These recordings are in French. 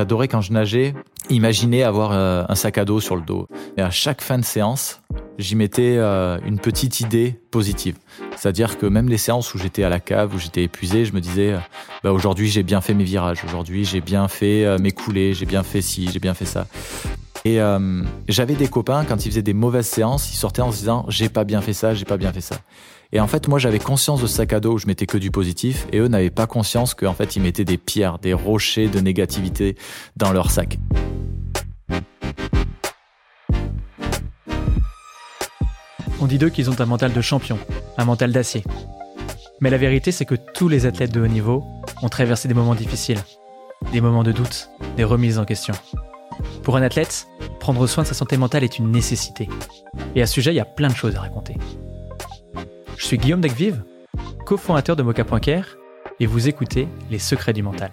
j'adorais quand je nageais imaginer avoir un sac à dos sur le dos. Et à chaque fin de séance, j'y mettais une petite idée positive. C'est-à-dire que même les séances où j'étais à la cave, où j'étais épuisé, je me disais, bah aujourd'hui j'ai bien fait mes virages, aujourd'hui j'ai bien fait mes coulées, j'ai bien fait ci, j'ai bien fait ça. Et euh, j'avais des copains, quand ils faisaient des mauvaises séances, ils sortaient en se disant j'ai pas bien fait ça, j'ai pas bien fait ça. Et en fait, moi, j'avais conscience de ce sac à dos où je mettais que du positif, et eux n'avaient pas conscience qu'en fait, ils mettaient des pierres, des rochers de négativité dans leur sac. On dit d'eux qu'ils ont un mental de champion, un mental d'acier. Mais la vérité, c'est que tous les athlètes de haut niveau ont traversé des moments difficiles, des moments de doute, des remises en question. Pour un athlète, prendre soin de sa santé mentale est une nécessité. Et à ce sujet, il y a plein de choses à raconter. Je suis Guillaume Dagvive, cofondateur de Mocha.care, et vous écoutez Les secrets du mental.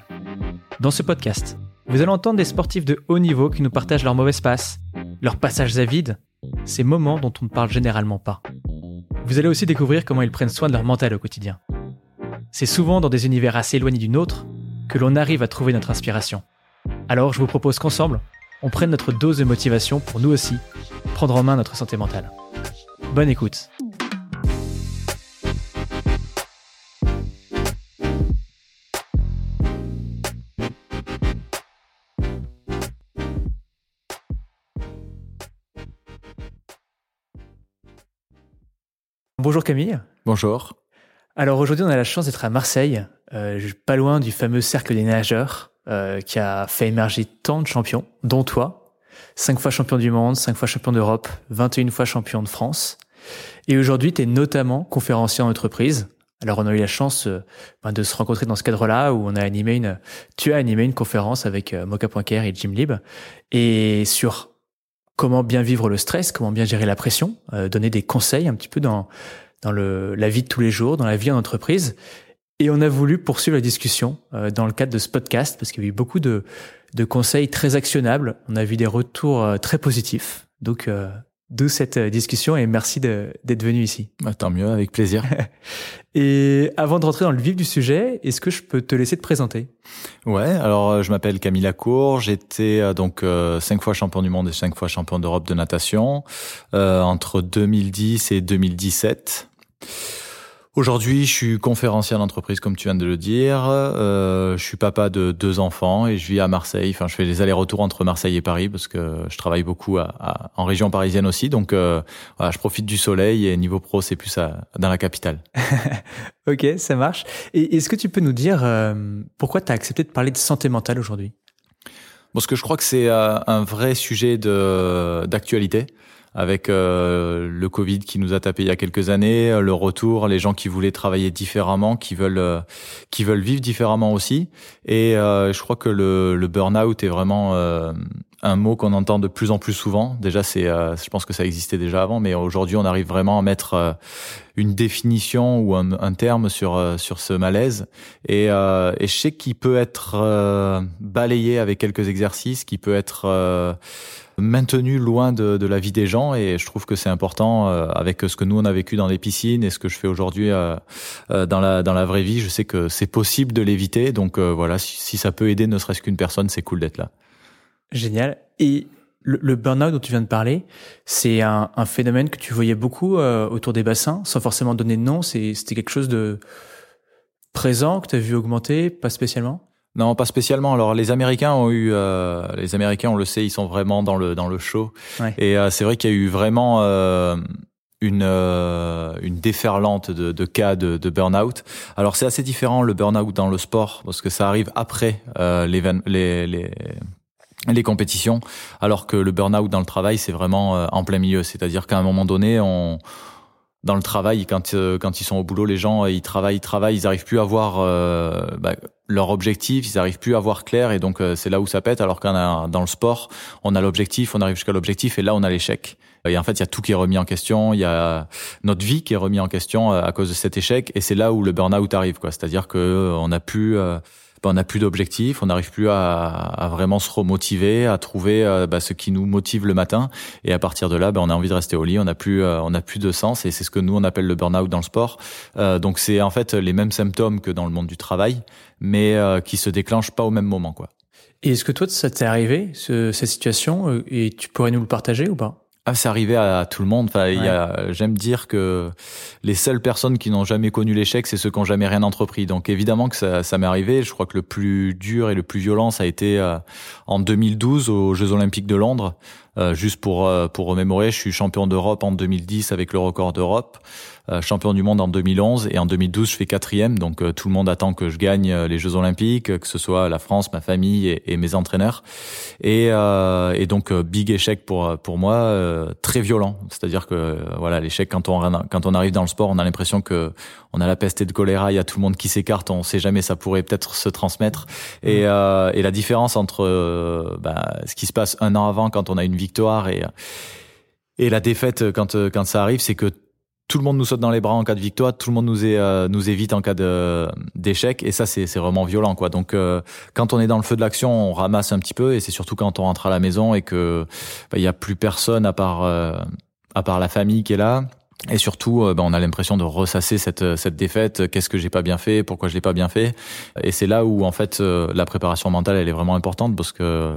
Dans ce podcast, vous allez entendre des sportifs de haut niveau qui nous partagent leurs mauvaises passes, leurs passages à vide, ces moments dont on ne parle généralement pas. Vous allez aussi découvrir comment ils prennent soin de leur mental au quotidien. C'est souvent dans des univers assez éloignés du nôtre que l'on arrive à trouver notre inspiration. Alors je vous propose qu'ensemble, on prenne notre dose de motivation pour nous aussi prendre en main notre santé mentale. Bonne écoute. Bonjour Camille. Bonjour. Alors aujourd'hui on a la chance d'être à Marseille, euh, pas loin du fameux cercle des nageurs. Euh, qui a fait émerger tant de champions, dont toi, cinq fois champion du monde, cinq fois champion d'Europe, 21 fois champion de France. Et aujourd'hui, tu es notamment conférencier en entreprise. Alors, on a eu la chance euh, ben, de se rencontrer dans ce cadre-là où on a animé une, tu as animé une conférence avec Mocha.care et Jim Lib et sur comment bien vivre le stress, comment bien gérer la pression, donner des conseils un petit peu dans dans le, la vie de tous les jours, dans la vie en entreprise. Et on a voulu poursuivre la discussion euh, dans le cadre de ce podcast parce qu'il y a eu beaucoup de, de conseils très actionnables. On a vu des retours euh, très positifs. Donc, euh, d'où cette discussion et merci d'être venu ici. Bah, tant mieux, avec plaisir. et avant de rentrer dans le vif du sujet, est-ce que je peux te laisser te présenter? Ouais, alors je m'appelle Camille Lacour, j'étais donc cinq fois champion du monde et cinq fois champion d'Europe de natation entre 2010 et 2017. Aujourd'hui, je suis conférencier d'entreprise, comme tu viens de le dire. Euh, je suis papa de deux enfants et je vis à Marseille. Enfin, je fais des allers-retours entre Marseille et Paris parce que je travaille beaucoup à, en région parisienne aussi. Donc, euh, voilà, je profite du soleil et niveau pro, c'est plus à, dans la capitale. ok, ça marche. Et est-ce que tu peux nous dire euh, pourquoi tu as accepté de parler de santé mentale aujourd'hui? Bon, ce que je crois que c'est euh, un vrai sujet de d'actualité avec euh, le Covid qui nous a tapé il y a quelques années, euh, le retour, les gens qui voulaient travailler différemment, qui veulent euh, qui veulent vivre différemment aussi. Et je crois que le, le burn-out est vraiment un mot qu'on entend de plus en plus souvent. Déjà, c'est, je pense que ça existait déjà avant, mais aujourd'hui, on arrive vraiment à mettre une définition ou un, un terme sur sur ce malaise. Et, et je sais qu'il peut être balayé avec quelques exercices, qui peut être maintenu loin de, de, la vie des gens et je trouve que c'est important euh, avec ce que nous on a vécu dans les piscines et ce que je fais aujourd'hui euh, euh, dans la dans la vraie vie je sais que c'est possible de l'éviter. Donc voilà si, si, ça peut aider ne serait-ce qu'une personne c'est cool d'être là. Génial. Et le, le burn-out dont tu viens de parler c'est un, un, phénomène que tu voyais beaucoup autour des bassins sans forcément donner de nom. C'était quelque chose de présent que tu as vu augmenter pas spécialement? Non, pas spécialement. Alors les Américains ont eu, euh, les Américains, on le sait, ils sont vraiment dans le dans le show. Et euh, c'est vrai qu'il y a eu vraiment euh, une une déferlante de, de cas de, de burn-out. Alors c'est assez différent le burn-out dans le sport parce que ça arrive après les, les les les compétitions, alors que le burn-out dans le travail c'est vraiment en plein milieu. C'est-à-dire qu'à un moment donné, on dans le travail, quand quand ils sont au boulot, les gens ils travaillent, ils travaillent, ils arrivent plus à voir bah, leur objectif, ils arrivent plus à voir clair et donc euh, c'est là où ça pète. Alors qu'on a dans le sport, on a l'objectif, on arrive jusqu'à l'objectif et là on a l'échec. Et en fait, il y a tout qui est remis en question, il y a notre vie qui est remis en question euh, à cause de cet échec et c'est là où le burn-out arrive quoi. C'est-à-dire que euh, on a plus ben, on n'a plus d'objectif, on n'arrive plus à, à, vraiment se remotiver, à trouver euh, ben, ce qui nous motive le matin. Et à partir de là, ben, on a envie de rester au lit, on n'a plus, euh, on a plus de sens. Et c'est ce que nous on appelle le burn-out dans le sport. Euh, donc c'est en fait les mêmes symptômes que dans le monde du travail, mais qui se déclenchent pas au même moment, quoi. Et est-ce que toi, ça t'est arrivé, cette situation, euh, et tu pourrais nous le partager ou pas? Ah, c'est arrivé à tout le monde. Enfin, j'aime dire que les seules personnes qui n'ont jamais connu l'échec, c'est ceux qui n'ont jamais rien entrepris. Donc évidemment que ça, ça m'est arrivé. Je crois que le plus dur et le plus violent, ça a été euh, en 2012 aux Jeux Olympiques de Londres. Euh, juste pour euh, pour remémorer, je suis champion d'Europe en 2010 avec le record d'Europe, euh, champion du monde en 2011 et en 2012 je fais quatrième. Donc tout le monde attend que je gagne les Jeux Olympiques, que ce soit la France, ma famille et, et mes entraîneurs. Et, et donc big échec pour pour moi, très violent. C'est-à-dire que voilà l'échec quand on quand on arrive dans le sport, on a l'impression que on a la peste et de choléra, il y a tout le monde qui s'écarte, on sait jamais ça pourrait peut-être se transmettre. Et, mmh. et la différence entre bah, ce qui se passe un an avant quand on a une vie victoire et la défaite quand quand ça arrive, c'est que tout le monde nous saute dans les bras en cas de victoire, tout le monde nous euh, évite en cas d'échec et ça c'est vraiment violent quoi. Donc euh, quand on est dans le feu de l'action, on ramasse un petit peu et c'est surtout quand on rentre à la maison et que bah, il y a plus personne à part euh, à part la famille qui est là. Et surtout, bah, on a l'impression de ressasser cette, cette défaite. Qu'est-ce que j'ai pas bien fait? Pourquoi je l'ai pas bien fait? Et c'est là où, en fait, la préparation mentale, elle est vraiment importante parce que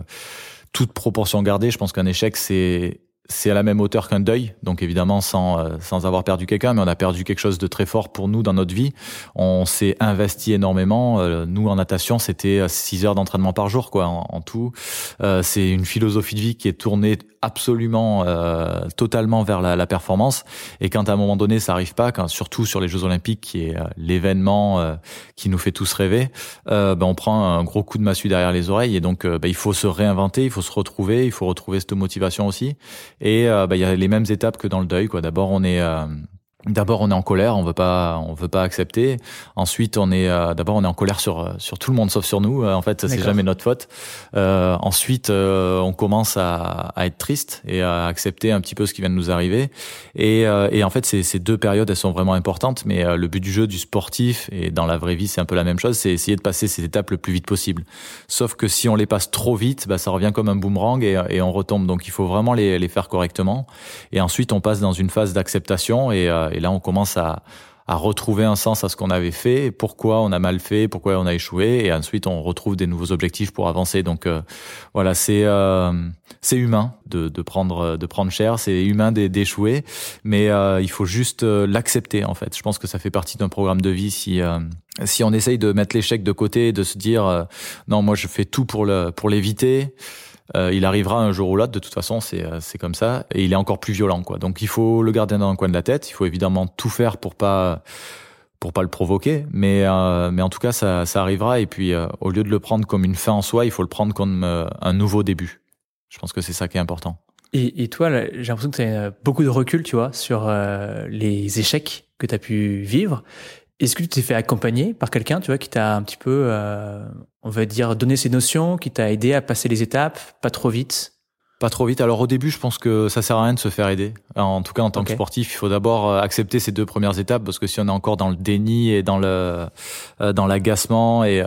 toute proportion gardée, je pense qu'un échec, c'est c'est à la même hauteur qu'un deuil, donc évidemment sans euh, sans avoir perdu quelqu'un, mais on a perdu quelque chose de très fort pour nous dans notre vie. On s'est investi énormément. Euh, nous en natation, c'était 6 heures d'entraînement par jour, quoi, en, tout. Euh, c'est une philosophie de vie qui est tournée absolument euh, totalement vers la, la, performance. Et quand à un moment donné ça arrive pas, quand, surtout sur les Jeux Olympiques, qui est euh, l'événement euh, qui nous fait tous rêver, ben on prend un gros coup de massue derrière les oreilles. Et donc ben, il faut se réinventer, il faut se retrouver, il faut retrouver cette motivation aussi. Et ben, il y a les mêmes étapes que dans le deuil. Quoi. D'abord on est D'abord, on est en colère, on veut pas, on veut pas accepter. Ensuite, on est, euh, d'abord, on est en colère sur euh, sur tout le monde sauf sur nous. Euh, en fait, c'est jamais notre faute. Euh, ensuite, on commence à, à, être triste et à accepter un petit peu ce qui vient de nous arriver. Et, et en fait, ces, ces deux périodes, elles sont vraiment importantes. Mais le but du jeu, du sportif et dans la vraie vie, c'est un peu la même chose. C'est essayer de passer ces étapes le plus vite possible. Sauf que si on les passe trop vite, bah, ça revient comme un boomerang et, et on retombe. Donc, il faut vraiment les, les faire correctement. Et ensuite, on passe dans une phase d'acceptation et et là, on commence à, à retrouver un sens à ce qu'on avait fait, pourquoi on a mal fait, pourquoi on a échoué, et ensuite on retrouve des nouveaux objectifs pour avancer. Donc euh, voilà, c'est euh, c'est humain de, de prendre de prendre cher, c'est humain d'échouer, mais euh, il faut juste euh, l'accepter en fait. Je pense que ça fait partie d'un programme de vie si si on essaye de mettre l'échec de côté, de se dire non moi je fais tout pour le pour l'éviter. Euh, il arrivera un jour ou l'autre. De toute façon, c'est euh, c'est comme ça, et il est encore plus violent, quoi. Donc, il faut le garder dans le coin de la tête. Il faut évidemment tout faire pour pas pour pas le provoquer, mais euh, mais en tout cas, ça ça arrivera. Et puis, au lieu de le prendre comme une fin en soi, il faut le prendre comme un nouveau début. Je pense que c'est ça qui est important. Et, et toi, j'ai l'impression que tu as beaucoup de recul, tu vois, sur les échecs que tu as pu vivre. Est-ce que tu t'es fait accompagner par quelqu'un, tu vois, qui t'a un petit peu, euh, on va dire, donné ses notions, qui t'a aidé à passer les étapes, pas trop vite? Pas trop vite. Alors au début, je pense que ça sert à rien de se faire aider. En tout cas, en tant que sportif, il faut d'abord euh, accepter ces deux premières étapes parce que si on est encore dans le déni et dans le euh, dans l'agacement et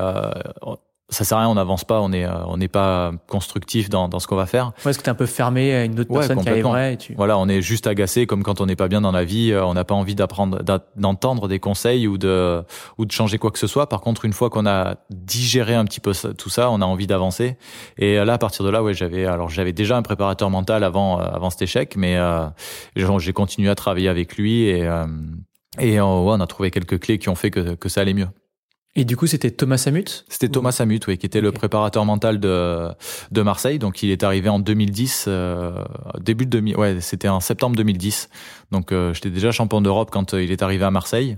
ça sert à rien, on n'avance pas, on est euh, on n'est pas constructif dans, dans ce qu'on va faire. Ouais, est-ce que tu es un peu fermé à une autre personne qui arriverait et tu... Voilà, on est juste agacé comme quand on n'est pas bien dans la vie, euh, on n'a pas envie d'apprendre d'entendre des conseils ou de ou de changer quoi que ce soit. Par contre, une fois qu'on a digéré un petit peu tout ça, on a envie d'avancer. Et là à partir de là, ouais, j'avais alors j'avais déjà un préparateur mental avant euh, avant cet échec, mais euh, j'ai continué à travailler avec lui et et on a trouvé quelques clés qui ont fait que que ça allait mieux. Et du coup, c'était Thomas Samut C'était Thomas Samut, oui, qui était le préparateur mental de de Marseille. Donc, il est arrivé en 2010, euh, début de 2000, ouais, c'était en septembre 2010. Donc, euh, j'étais déjà champion d'Europe quand euh, il est arrivé à Marseille,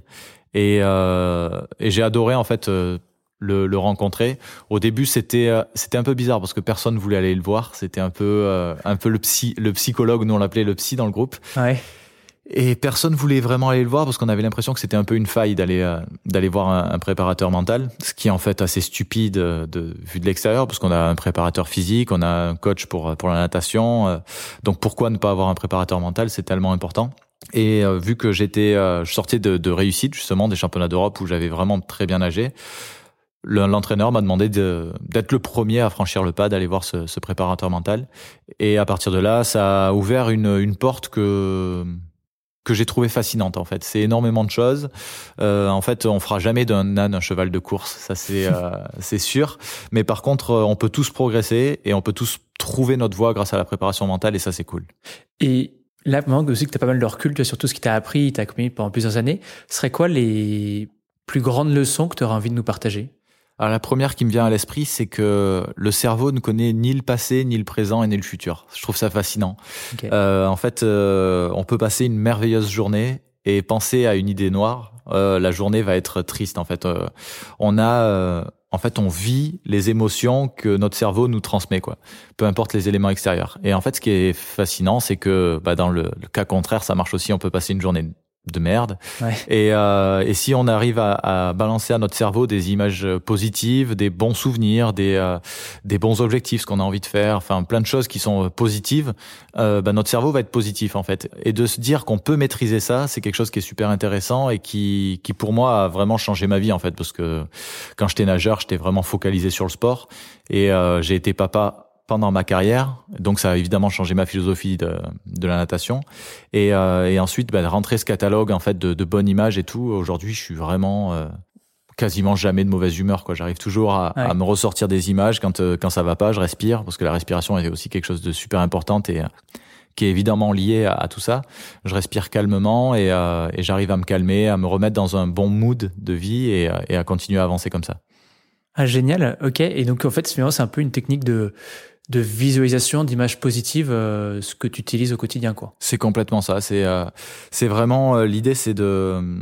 et euh, et j'ai adoré en fait. Euh, le, le, rencontrer. Au début, c'était c'était un peu bizarre parce que personne voulait aller le voir. C'était un peu un peu le psy le psychologue, nous on l'appelait le psy dans le groupe. Ouais. Et personne voulait vraiment aller le voir parce qu'on avait l'impression que c'était un peu une faille d'aller euh, d'aller voir un, préparateur mental, ce qui est en fait assez stupide euh, de vu de l'extérieur parce qu'on a un préparateur physique, on a un coach pour pour la natation, euh, donc pourquoi ne pas avoir un préparateur mental? C'est tellement important. Et vu que j'étais, je sortais de, de réussite justement des championnats d'Europe où j'avais vraiment très bien nagé, l'entraîneur m'a demandé d'être le premier à franchir le pas, d'aller voir ce, ce, préparateur mental. Et à partir de là, ça a ouvert une, une porte que que j'ai trouvé fascinante en fait. C'est énormément de choses. Euh, en fait, on fera jamais d'un âne un cheval de course, ça c'est euh, c'est sûr. Mais par contre, euh, on peut tous progresser et on peut tous trouver notre voie grâce à la préparation mentale et ça c'est cool. Et là, maintenant aussi que tu as pas mal de recul sur tout ce qui t'a appris, t'a commis pendant plusieurs années, ce serait quoi les plus grandes leçons que tu aurais envie de nous partager? Alors la première qui me vient à l'esprit, c'est que le cerveau ne connaît ni le passé, ni le présent et ni le futur. Je trouve ça fascinant. Euh, en fait, euh, on peut passer une merveilleuse journée et penser à une idée noire. Euh, la journée va être triste. En fait, euh, on a, euh, en fait, on vit les émotions que notre cerveau nous transmet, quoi. Peu importe les éléments extérieurs. Et en fait, ce qui est fascinant, c'est que, bah, dans le, le cas contraire, ça marche aussi. On peut passer une journée de merde. Et, euh, et si on arrive à, à, balancer à notre cerveau des images positives, des bons souvenirs, des, euh, des bons objectifs, ce qu'on a envie de faire, enfin plein de choses qui sont positives, euh, bah, notre cerveau va être positif en fait. Et de se dire qu'on peut maîtriser ça, c'est quelque chose qui est super intéressant et qui, qui pour moi a vraiment changé ma vie en fait, parce que quand j'étais nageur, j'étais vraiment focalisé sur le sport et euh, j'ai été papa pendant ma carrière. Donc ça a évidemment changé ma philosophie de, de la natation. Et, euh, et ensuite, bah, rentrer ce catalogue en fait de, de bonnes images et tout. Aujourd'hui, je suis vraiment euh, quasiment jamais de mauvaise humeur. Quoi, j'arrive toujours à, à, me ressortir des images quand euh, quand ça va pas. Je respire parce que la respiration est aussi quelque chose de super importante et qui est évidemment lié à, tout ça. Je respire calmement et, et j'arrive à me calmer, à me remettre dans un bon mood de vie et, et à continuer à avancer comme ça. Ah, génial, ok. Et donc en fait, c'est un peu une technique de de visualisation d'images positives euh, ce que tu utilises au quotidien quoi. C'est complètement ça, c'est euh, c'est vraiment euh, l'idée c'est de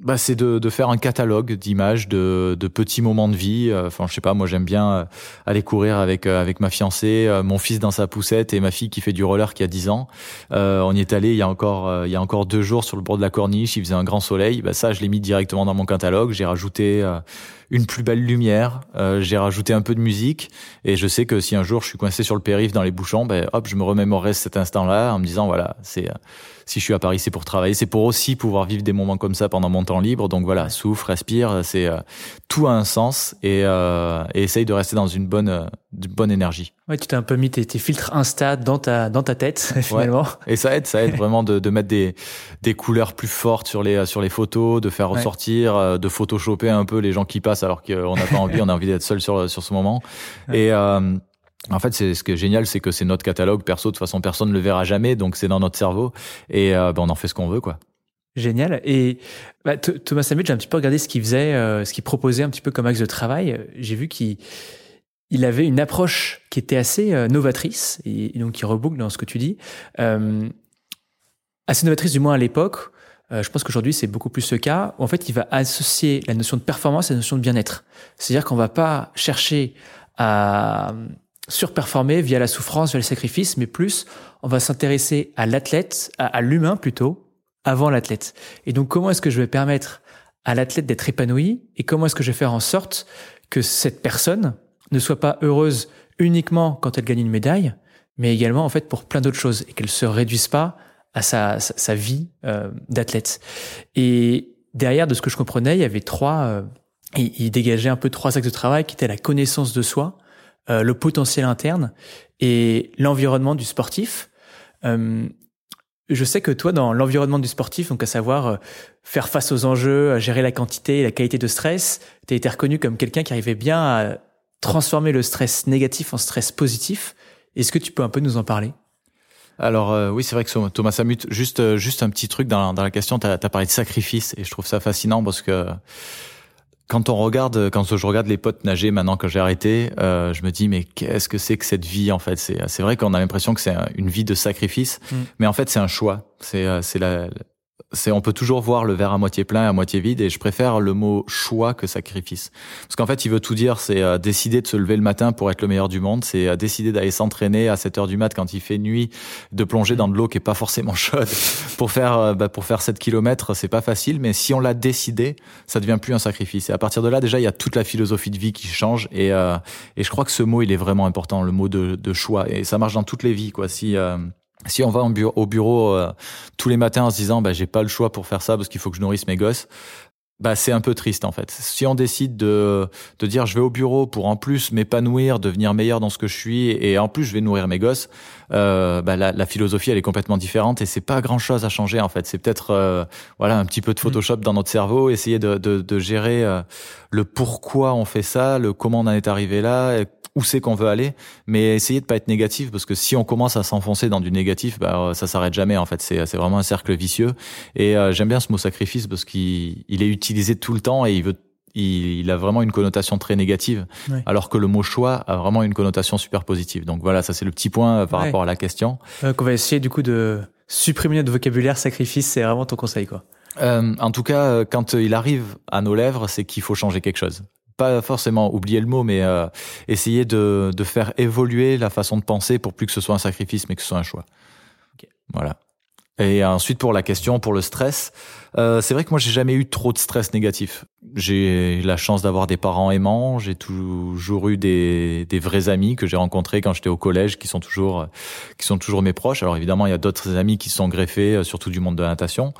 bah, c'est de, de, faire un catalogue d'images de, de, petits moments de vie. Enfin, je sais pas, moi j'aime bien aller courir avec avec ma fiancée, mon fils dans sa poussette et ma fille qui fait du roller qui a 10 ans. on y est allé il y a encore il y a encore deux jours sur le bord de la corniche. Il faisait un grand soleil. Bah, ça, je l'ai mis directement dans mon catalogue. J'ai rajouté une plus belle lumière. Euh, j'ai rajouté un peu de musique et je sais que si un jour je suis coincé sur le périph dans les bouchons, ben hop, je me remémorerai cet instant-là en me disant voilà, c'est euh, si je suis à Paris, c'est pour travailler, c'est pour aussi pouvoir vivre des moments comme ça pendant mon temps libre. Donc voilà, souffle, respire, c'est euh, tout a un sens et, euh, et essaye de rester dans une bonne, euh, bonne énergie. Ouais, tu t'es un peu mis tes, tes, filtres Insta dans ta dans ta tête finalement. Et ça aide, ça aide vraiment de, de mettre des des couleurs plus fortes sur les sur les photos, de faire ressortir, euh, de photoshopper un peu les gens qui passent alors qu'on n'a pas envie, on a envie d'être seul sur sur ce moment. Et euh, en fait, c'est ce qui est génial, c'est que c'est notre catalogue perso. De toute façon, personne ne le verra jamais, donc c'est dans notre cerveau et euh, ben, on en fait ce qu'on veut, quoi. Génial. Et bah, Thomas Samuel, j'ai un petit peu regardé ce qu'il faisait, euh, ce qu'il proposait un petit peu comme axe de travail. J'ai vu qu'il il avait une approche qui était assez euh, novatrice, et, donc qui reboucle dans ce que tu dis, euh, assez novatrice du moins à l'époque. je pense qu'aujourd'hui c'est beaucoup plus ce cas. Où en fait, il va associer la notion de performance et la notion de bien-être. C'est-à-dire qu'on va pas chercher à surperformer via la souffrance, via le sacrifice, mais plus on va s'intéresser à l'athlète, à, l'humain plutôt, avant l'athlète. Et donc comment est-ce que je vais permettre à l'athlète d'être épanoui et comment est-ce que je vais faire en sorte que cette personne ne soit pas heureuse uniquement quand elle gagne une médaille, mais également en fait pour plein d'autres choses et qu'elle se réduise pas à sa, sa, vie euh, d'athlète. Et derrière, de ce que je comprenais, il y avait trois, euh, il, il dégageait un peu trois axes de travail qui étaient la connaissance de soi, euh, le potentiel interne et l'environnement du sportif. Euh, je sais que toi, dans l'environnement du sportif, donc à savoir euh, faire face aux enjeux, gérer la quantité et la qualité de stress, tu as été reconnu comme quelqu'un qui arrivait bien à transformer le stress négatif en stress positif. Est-ce que tu peux un peu nous en parler? Alors oui, c'est vrai que Thomas Samut, juste juste un petit truc dans, dans la question, tu as, as, parlé de sacrifice et je trouve ça fascinant parce que quand on regarde, quand je regarde les potes nager maintenant que j'ai arrêté, euh, je me dis mais qu'est-ce que c'est que cette vie en fait? C'est c'est vrai qu'on a l'impression que c'est une vie de sacrifice, mm. mais en fait c'est un choix. C'est euh, c'est la c'est on peut toujours voir le verre à moitié plein et à moitié vide et je préfère le mot choix que sacrifice. Parce qu'en fait il veut tout dire c'est euh, décider de se lever le matin pour être le meilleur du monde c'est euh, décider d'aller s'entraîner à 7 heures du mat quand il fait nuit de plonger dans de l'eau qui est pas forcément chaude pour faire euh, bah, pour faire 7 kilomètres c'est pas facile mais si on l'a décidé ça devient plus un sacrifice. Et à partir de là déjà il y a toute la philosophie de vie qui change et et je crois que ce mot il est vraiment important le mot de, de choix. Et ça marche dans toutes les vies quoi. Si si on va au bureau euh, tous les matins en se disant bah j'ai pas le choix pour faire ça parce qu'il faut que je nourrisse mes gosses, bah c'est un peu triste en fait. Si on décide de de dire je vais au bureau pour en plus m'épanouir, devenir meilleur dans ce que je suis et en plus je vais nourrir mes gosses, euh, bah la, la, philosophie elle est complètement différente et c'est pas grand chose à changer en fait. C'est peut-être euh, voilà un petit peu de mm. Photoshop dans notre cerveau, essayer de de, de gérer euh, le pourquoi on fait ça, le comment on en est arrivé là, où c'est qu'on veut aller, mais essayer de pas être négatif parce que si on commence à s'enfoncer dans du négatif, bah ça s'arrête jamais en fait. C'est c'est vraiment un cercle vicieux. Et euh, j'aime bien ce mot sacrifice parce qu'il il est utilisé tout le temps et il veut il, a vraiment une connotation très négative, alors que le mot choix a vraiment une connotation super positive. Donc voilà, ça c'est le petit point euh, par rapport à la question. Euh, qu'on va essayer du coup de supprimer notre vocabulaire sacrifice, c'est vraiment ton conseil quoi. Euh, en tout cas, quand il arrive à nos lèvres, c'est qu'il faut changer quelque chose pas forcément oublier le mot, mais euh, essayer de, de, faire évoluer la façon de penser pour plus que ce soit un sacrifice, mais que ce soit un choix. Voilà. Et ensuite pour la question, pour le stress, euh, c'est vrai que moi j'ai jamais eu trop de stress négatif. J'ai la chance d'avoir des parents aimants, j'ai toujours eu des, des vrais amis que j'ai rencontrés quand j'étais au collège, qui sont toujours qui sont toujours mes proches. Alors évidemment il y a d'autres amis qui sont greffés, euh, surtout du monde de la natation,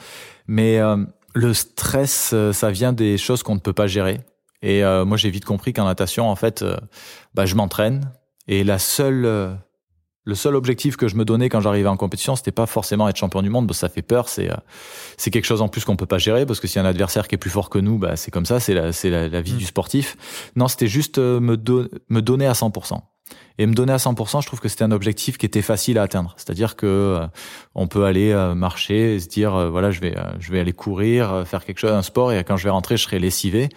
mais euh, le stress, euh, ça vient des choses qu'on ne peut pas gérer. Et euh, moi, j'ai vite compris qu'en natation, en fait, euh, bah, je m'entraîne. Et la seule, le seul objectif que je me donnais quand j'arrivais en compétition, c'était pas forcément être champion du monde, parce que ça fait peur. C'est c'est quelque chose en plus qu'on peut pas gérer, parce que si y a un adversaire qui est plus fort que nous, bah c'est comme ça, c'est la c'est la, vie mmh. du sportif. Non, c'était juste me me donner à 100%. Et me donner à 100%, je trouve que c'était un objectif qui était facile à atteindre. C'est-à-dire que on peut aller marcher et se dire voilà, je vais je vais aller courir, faire quelque chose, un sport, et quand je vais rentrer, je serai lessivé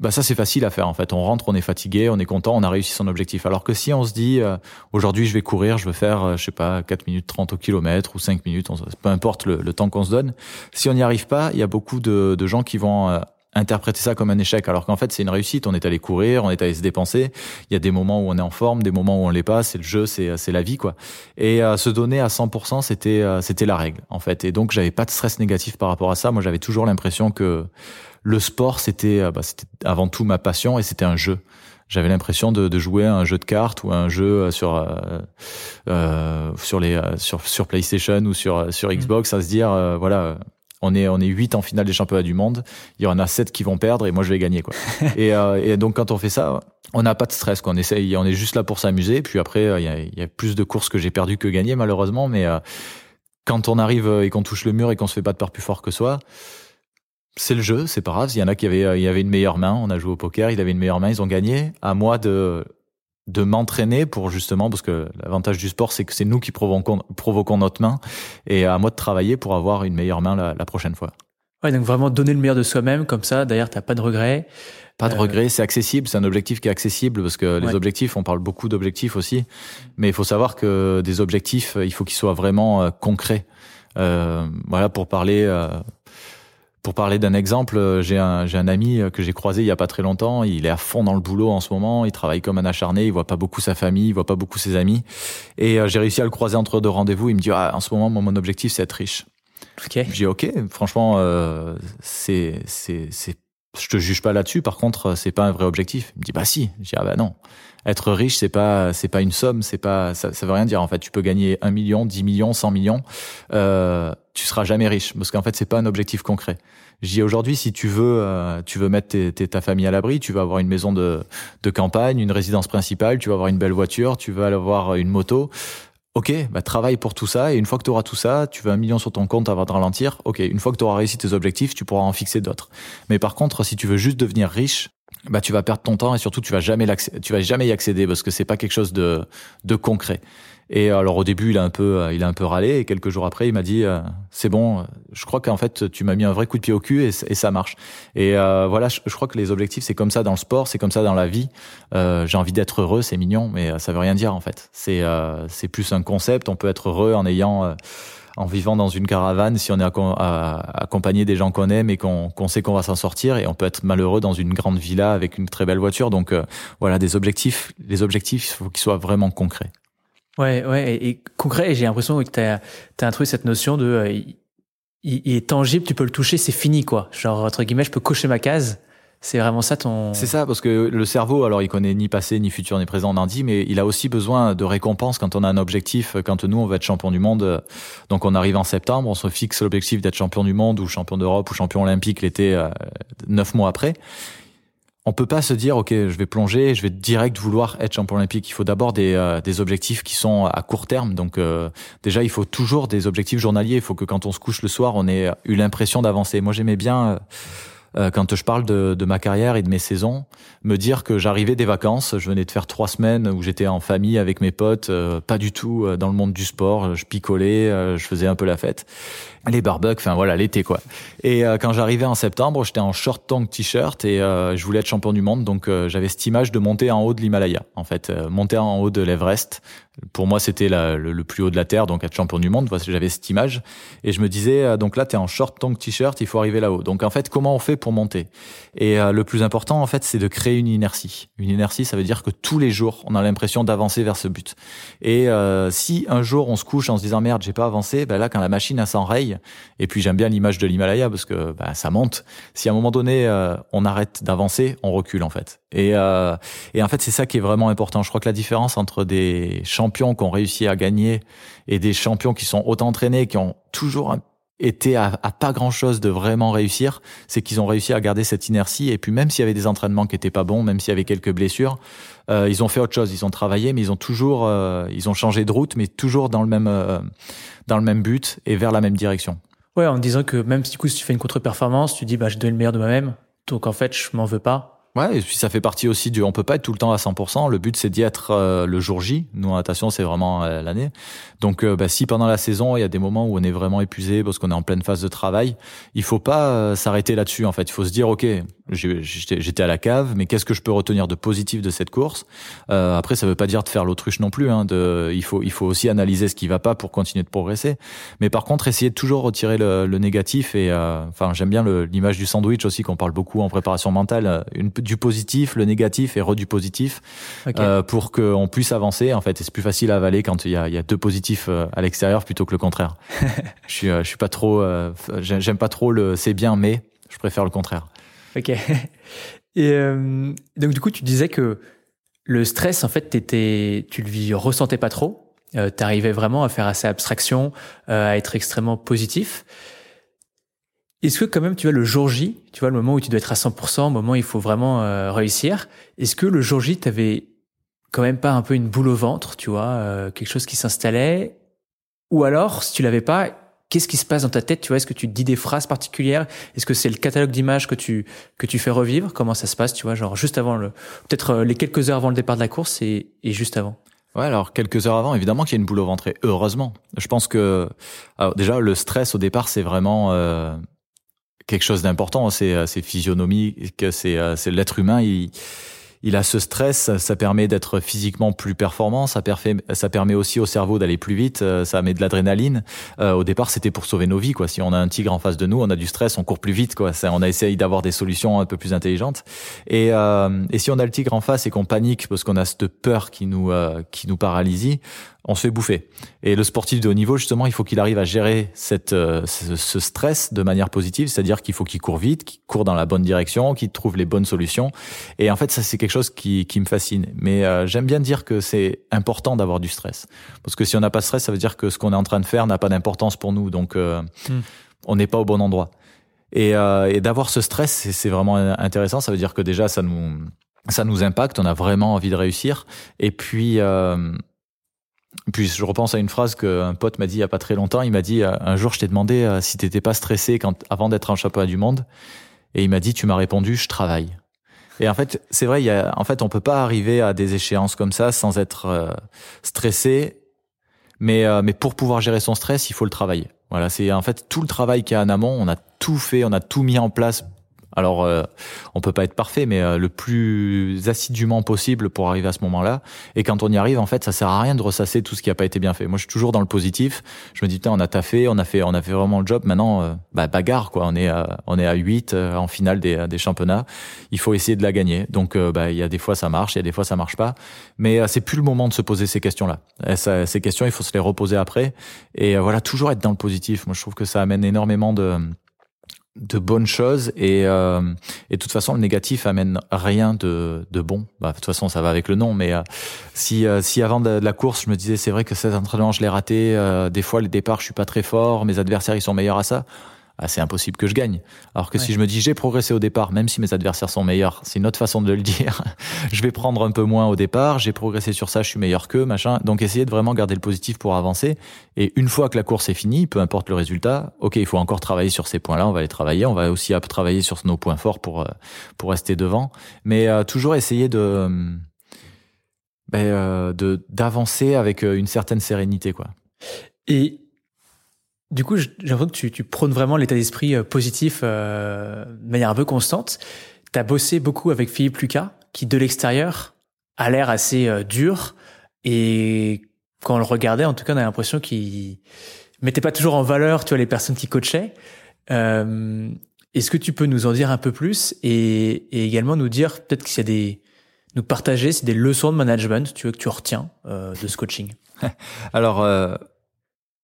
bah ça c'est facile à faire en fait. On rentre, on est fatigué, on est content, on a réussi son objectif. Alors que si on se dit euh, aujourd'hui je vais courir, je veux faire euh, je sais pas 4 minutes 30 au kilomètre ou 5 minutes, peu importe le, temps qu'on se donne, si on n'y arrive pas, il y a beaucoup de, gens qui vont euh, interpréter ça comme un échec. Alors qu'en fait c'est une réussite. On est allé courir on est allé se dépenser. Il y a des moments où on est en forme des moments où on l'est pas. C'est le jeu c'est c'est la vie quoi. Et se donner à 100% c'était c'était la règle en fait. Et donc j'avais pas de stress négatif par rapport à ça. Moi j'avais toujours l'impression que le sport, c'était euh, bah, avant tout ma passion et c'était un jeu. J'avais l'impression de, de, jouer à un jeu de cartes ou un jeu euh, sur euh, euh, sur les sur sur PlayStation ou sur sur mm. Xbox, à se dire voilà. On est on est huit en finale des championnats du monde. Il y en a sept qui vont perdre et moi je vais gagner quoi. et, et donc quand on fait ça, on n'a pas de stress. Quoi. On essaye, on est juste là pour s'amuser. Puis après, il y a, y a plus de courses que j'ai perdues que gagnées malheureusement. Mais quand on arrive et qu'on touche le mur et qu'on se fait pas de peur plus fort que soi, c'est le jeu, c'est pas grave. Il y en a qui avaient, il y avait une meilleure main. On a joué au poker, il avait une meilleure main, ils ont gagné. À moi de de m'entraîner pour justement, parce que l'avantage du sport, c'est que c'est nous qui provoquons, provoquons notre main, et à moi de travailler pour avoir une meilleure main la, prochaine fois. Ouais, donc vraiment donner le meilleur de soi-même, comme ça, d'ailleurs, t'as pas de regrets. Pas de euh, regrets, c'est accessible, c'est un objectif qui est accessible, parce que les objectifs, on parle beaucoup d'objectifs aussi, mais il faut savoir que des objectifs, il faut qu'ils soient vraiment euh, concrets. Euh, voilà, pour parler euh, pour parler d'un exemple, euh, j'ai un, j'ai un ami euh, que j'ai croisé il y a pas très longtemps. Il est à fond dans le boulot en ce moment. Il travaille comme un acharné. Il voit pas beaucoup sa famille. Il voit pas beaucoup ses amis. Et euh, j'ai réussi à le croiser entre deux rendez-vous. Il me dit ah, en ce moment, mon objectif, c'est être riche. Ok. Je dis ok. Franchement, euh, c'est, c'est, c'est, je te juge pas là-dessus. Par contre, c'est pas un vrai objectif. Il me dit bah si. Je dis ah bah non. Être riche, c'est pas, c'est pas une somme. C'est pas, ça, ça veut rien dire en fait. Tu peux gagner un million, dix millions, cent millions. Euh, tu seras jamais riche parce qu'en fait c'est pas un objectif concret. J'y aujourd'hui si tu veux euh, tu veux mettre ta famille à l'abri, tu vas avoir une maison de, de campagne, une résidence principale, tu vas avoir une belle voiture, tu vas avoir une moto. Ok, bah travaille pour tout ça et une fois que tu auras tout ça, tu veux un million sur ton compte avant de ralentir. Ok, une fois que tu auras réussi tes objectifs, tu pourras en fixer d'autres. Mais par contre, si tu veux juste devenir riche, bah tu vas perdre ton temps et surtout tu vas jamais tu vas jamais y accéder parce que c'est pas quelque chose de de concret. Et alors au début, il a un peu, il a un peu râlé. Et quelques jours après, il m'a dit euh, "C'est bon, je crois qu'en fait, tu m'as mis un vrai coup de pied au cul et, ça marche." Et euh, voilà, je, crois que les objectifs, c'est comme ça dans le sport, c'est comme ça dans la vie. Euh, J'ai envie d'être heureux, c'est mignon, mais ça veut rien dire en fait. C'est euh, c'est plus un concept. On peut être heureux en ayant euh, en vivant dans une caravane, si on est accompagné des gens qu'on aime et qu'on sait qu'on va s'en sortir, et on peut être malheureux dans une grande villa avec une très belle voiture. Donc voilà, des objectifs. Les objectifs, faut qu'ils soient vraiment concrets. Ouais, ouais, et, concret, j'ai l'impression que tu as, introduit cette notion de euh, il, est tangible, tu peux le toucher, c'est fini quoi. Genre entre guillemets, je peux cocher ma case, C'est vraiment ça ton. C'est ça, parce que le cerveau, alors il connaît ni passé, ni futur, ni présent, on dit, mais il a aussi besoin de récompenses quand on a un objectif. Quand nous, on va être champion du monde, donc on arrive en septembre, on se fixe l'objectif d'être champion du monde ou champion d'Europe ou champion olympique l'été euh, neuf mois après. On peut pas se dire, ok, je vais plonger, je vais direct vouloir être champion olympique. Il faut d'abord des, euh, des objectifs qui sont à court terme. Donc euh, déjà, il faut toujours des objectifs journaliers. Il faut que quand on se couche le soir, on ait eu l'impression d'avancer. Moi, j'aimais bien euh, quand je parle de, de, ma carrière et de mes saisons, me dire que j'arrivais des vacances, je venais de faire trois semaines où j'étais en famille avec mes potes, euh, pas du tout euh, dans le monde du sport, je picolais, je faisais un peu la fête, les barbecues, enfin voilà l'été quoi. Et quand j'arrivais en septembre, j'étais en short tongue t-shirt et je voulais être champion du monde, donc j'avais cette image de monter en haut de l'Himalaya, en fait, monter en haut de l'Everest, pour moi, c'était le, plus haut de la terre, donc être champion du monde. J'avais cette image. Et je me disais, euh, donc là, tu es en short, tongue, t-shirt, il faut arriver là-haut. Donc en fait, comment on fait pour monter? Et euh, le plus important, en fait, c'est de créer une inertie. Une inertie, ça veut dire que tous les jours, on a l'impression d'avancer vers ce but. Et euh, si un jour, on se couche en se disant, merde, j'ai pas avancé, ben là, quand la machine s'enraye, et puis j'aime bien l'image de l'Himalaya parce que ben, ça monte. Si à un moment donné, on arrête d'avancer, on recule, en fait. Et, et en fait, c'est ça qui est vraiment important. Je crois que la différence entre des champions qui ont réussi à gagner et des champions qui sont autant entraînés, qui ont toujours été à, pas grand chose de vraiment réussir, c'est qu'ils ont réussi à garder cette inertie. Et puis même s'il y avait des entraînements qui étaient pas bons, même s'il y avait quelques blessures, euh, ils ont fait autre chose. Ils ont travaillé, mais ils ont toujours, euh, ils ont changé de route, mais toujours dans le même, euh, dans le même but et vers la même direction. Ouais, en disant que même si du coup si tu fais une contre-performance, tu dis bah je donne le meilleur de moi-même, donc en fait je m'en veux pas. Ouais, et puis ça fait partie aussi du. On peut pas être tout le temps à 100%. Le but c'est d'y être euh, le jour J. Nous en natation c'est vraiment euh, l'année. Donc euh, bah, si pendant la saison il y a des moments où on est vraiment épuisé parce qu'on est en pleine phase de travail, il faut pas s'arrêter là-dessus. En fait, il faut se dire ok, j'étais à la cave, mais qu'est-ce que je peux retenir de positif de cette course? Après, ça veut pas dire de faire l'autruche non plus. Hein, de, il faut il faut aussi analyser ce qui va pas pour continuer de progresser. Mais par contre, essayer de toujours retirer le, le négatif et enfin j'aime bien l'image du sandwich aussi qu'on parle beaucoup en préparation mentale. Du positif, le négatif et re du positif euh, pour qu'on puisse avancer. En fait, et c'est plus facile à avaler quand il y a, il y a deux positifs euh, à l'extérieur plutôt que le contraire. je suis, euh, je suis pas trop, euh, j'aime pas trop le c'est bien, mais je préfère le contraire. Ok. Et donc du coup, tu disais que le stress, en fait, t'étais, tu le ressentais pas trop. Euh, tu arrivais vraiment à faire assez abstraction, à être extrêmement positif. Est-ce que quand même, tu vois, le jour J, tu vois, le moment où tu dois être à 100%, le moment où il faut vraiment euh, réussir, est-ce que le jour J, t'avais quand même pas un peu une boule au ventre, tu vois, euh, quelque chose qui s'installait? Ou alors, si tu l'avais pas, qu'est-ce qui se passe dans ta tête Tu vois, est-ce que tu dis des phrases particulières? Est-ce que c'est le catalogue d'images que tu que tu fais revivre? Comment ça se passe Tu vois, genre juste avant le, peut-être euh, les quelques heures avant le départ de la course et, et juste avant. Ouais, alors quelques heures avant, évidemment qu'il y a une boule au ventre, et heureusement. Je pense que déjà le stress au départ, c'est vraiment quelque chose d'important. C'est euh, physionomique, c'est euh, c'est l'être humain. Il, il a ce stress, ça, permet d'être physiquement plus performant, ça, ça permet aussi au cerveau d'aller plus vite, euh, ça met de l'adrénaline. au départ, c'était pour sauver nos vies, quoi. Si on a un tigre en face de nous, on a du stress, on court plus vite, quoi. on a essayé d'avoir des solutions un peu plus intelligentes. Et, et si on a le tigre en face et qu'on panique parce qu'on a cette peur qui nous qui nous paralyse, on se fait bouffer. Et le sportif de haut niveau, justement, il faut qu'il arrive à gérer cette, euh, ce, stress de manière positive, c'est-à-dire qu'il faut qu'il court vite, qu'il court dans la bonne direction, qu'il trouve les bonnes solutions. Et en fait, ça, c'est quelque chose qui, qui me fascine. Mais euh, j'aime bien dire que c'est important d'avoir du stress. Parce que si on n'a pas de stress, ça veut dire que ce qu'on est en train de faire n'a pas d'importance pour nous. Donc, euh, hmm. on n'est pas au bon endroit. Et, et d'avoir ce stress, c'est vraiment intéressant. Ça veut dire que déjà, ça nous ça nous impacte, on a vraiment envie de réussir. Et puis, puis je repense à une phrase qu'un pote m'a dit il y a pas très longtemps. Il m'a dit euh, un jour je t'ai demandé euh, si t'étais pas stressé avant d'être en championnat du monde, et il m'a dit tu m'as répondu je travaille. Et en fait c'est vrai, il y a, en fait on peut pas arriver à des échéances comme ça sans être euh, stressé. Mais mais pour pouvoir gérer son stress, il faut le travailler. Voilà, c'est en fait tout le travail qu'il y a en amont. On a tout fait, on a tout mis en place alors, euh, on peut pas être parfait, mais euh, le plus assidûment possible pour arriver à ce moment-là. Et quand on y arrive, en fait, ça sert à rien de ressasser tout ce qui a pas été bien fait. Moi, je suis toujours dans le positif. Je me dis, putain, on a taffé, on a fait, on a fait vraiment le job. Maintenant, euh, bah, bagarre, quoi. On est, à, on est à 8 en finale des, des championnats. Il faut essayer de la gagner. Donc, bah, il y a des fois ça marche, il y a des fois ça marche pas. Mais c'est plus le moment de se poser ces questions-là. ces questions, il faut se les reposer après. Et voilà, toujours être dans le positif. Moi, je trouve que ça amène énormément de de bonnes choses et, euh, et de toute façon le négatif amène rien de, de bon. Bah, de toute façon ça va avec le nom, mais euh, si, euh, si avant de, la course je me disais c'est vrai que cet entraînement je l'ai raté, euh, des fois les départs je suis pas très fort, mes adversaires ils sont meilleurs à ça, ah, c'est impossible que je gagne. Alors que si je me dis j'ai progressé au départ, même si mes adversaires sont meilleurs, c'est une autre façon de le dire. je vais prendre un peu moins au départ, j'ai progressé sur ça, je suis meilleur qu'eux, machin. Donc essayer de vraiment garder le positif pour avancer. Et une fois que la course est finie, peu importe le résultat, ok, il faut encore travailler sur ces points-là, on va les travailler. On va aussi travailler sur nos points forts pour euh, pour rester devant. Mais euh, toujours essayer de ben, euh, de d'avancer avec une certaine sérénité, quoi. Et du coup, j'ai l'impression que tu, tu prônes vraiment l'état d'esprit euh, positif euh, de manière un peu constante. Tu as bossé beaucoup avec Philippe Lucas, qui de l'extérieur a l'air assez euh, dur. Et quand on le regardait, en tout cas, on a l'impression qu'il mettait pas toujours en valeur tu vois, les personnes qui coachaient. Euh, Est-ce que tu peux nous en dire un peu plus et, et également nous dire peut-être qu'il y a des... nous partager des leçons de management tu veux, que tu retiens euh, de ce coaching? Alors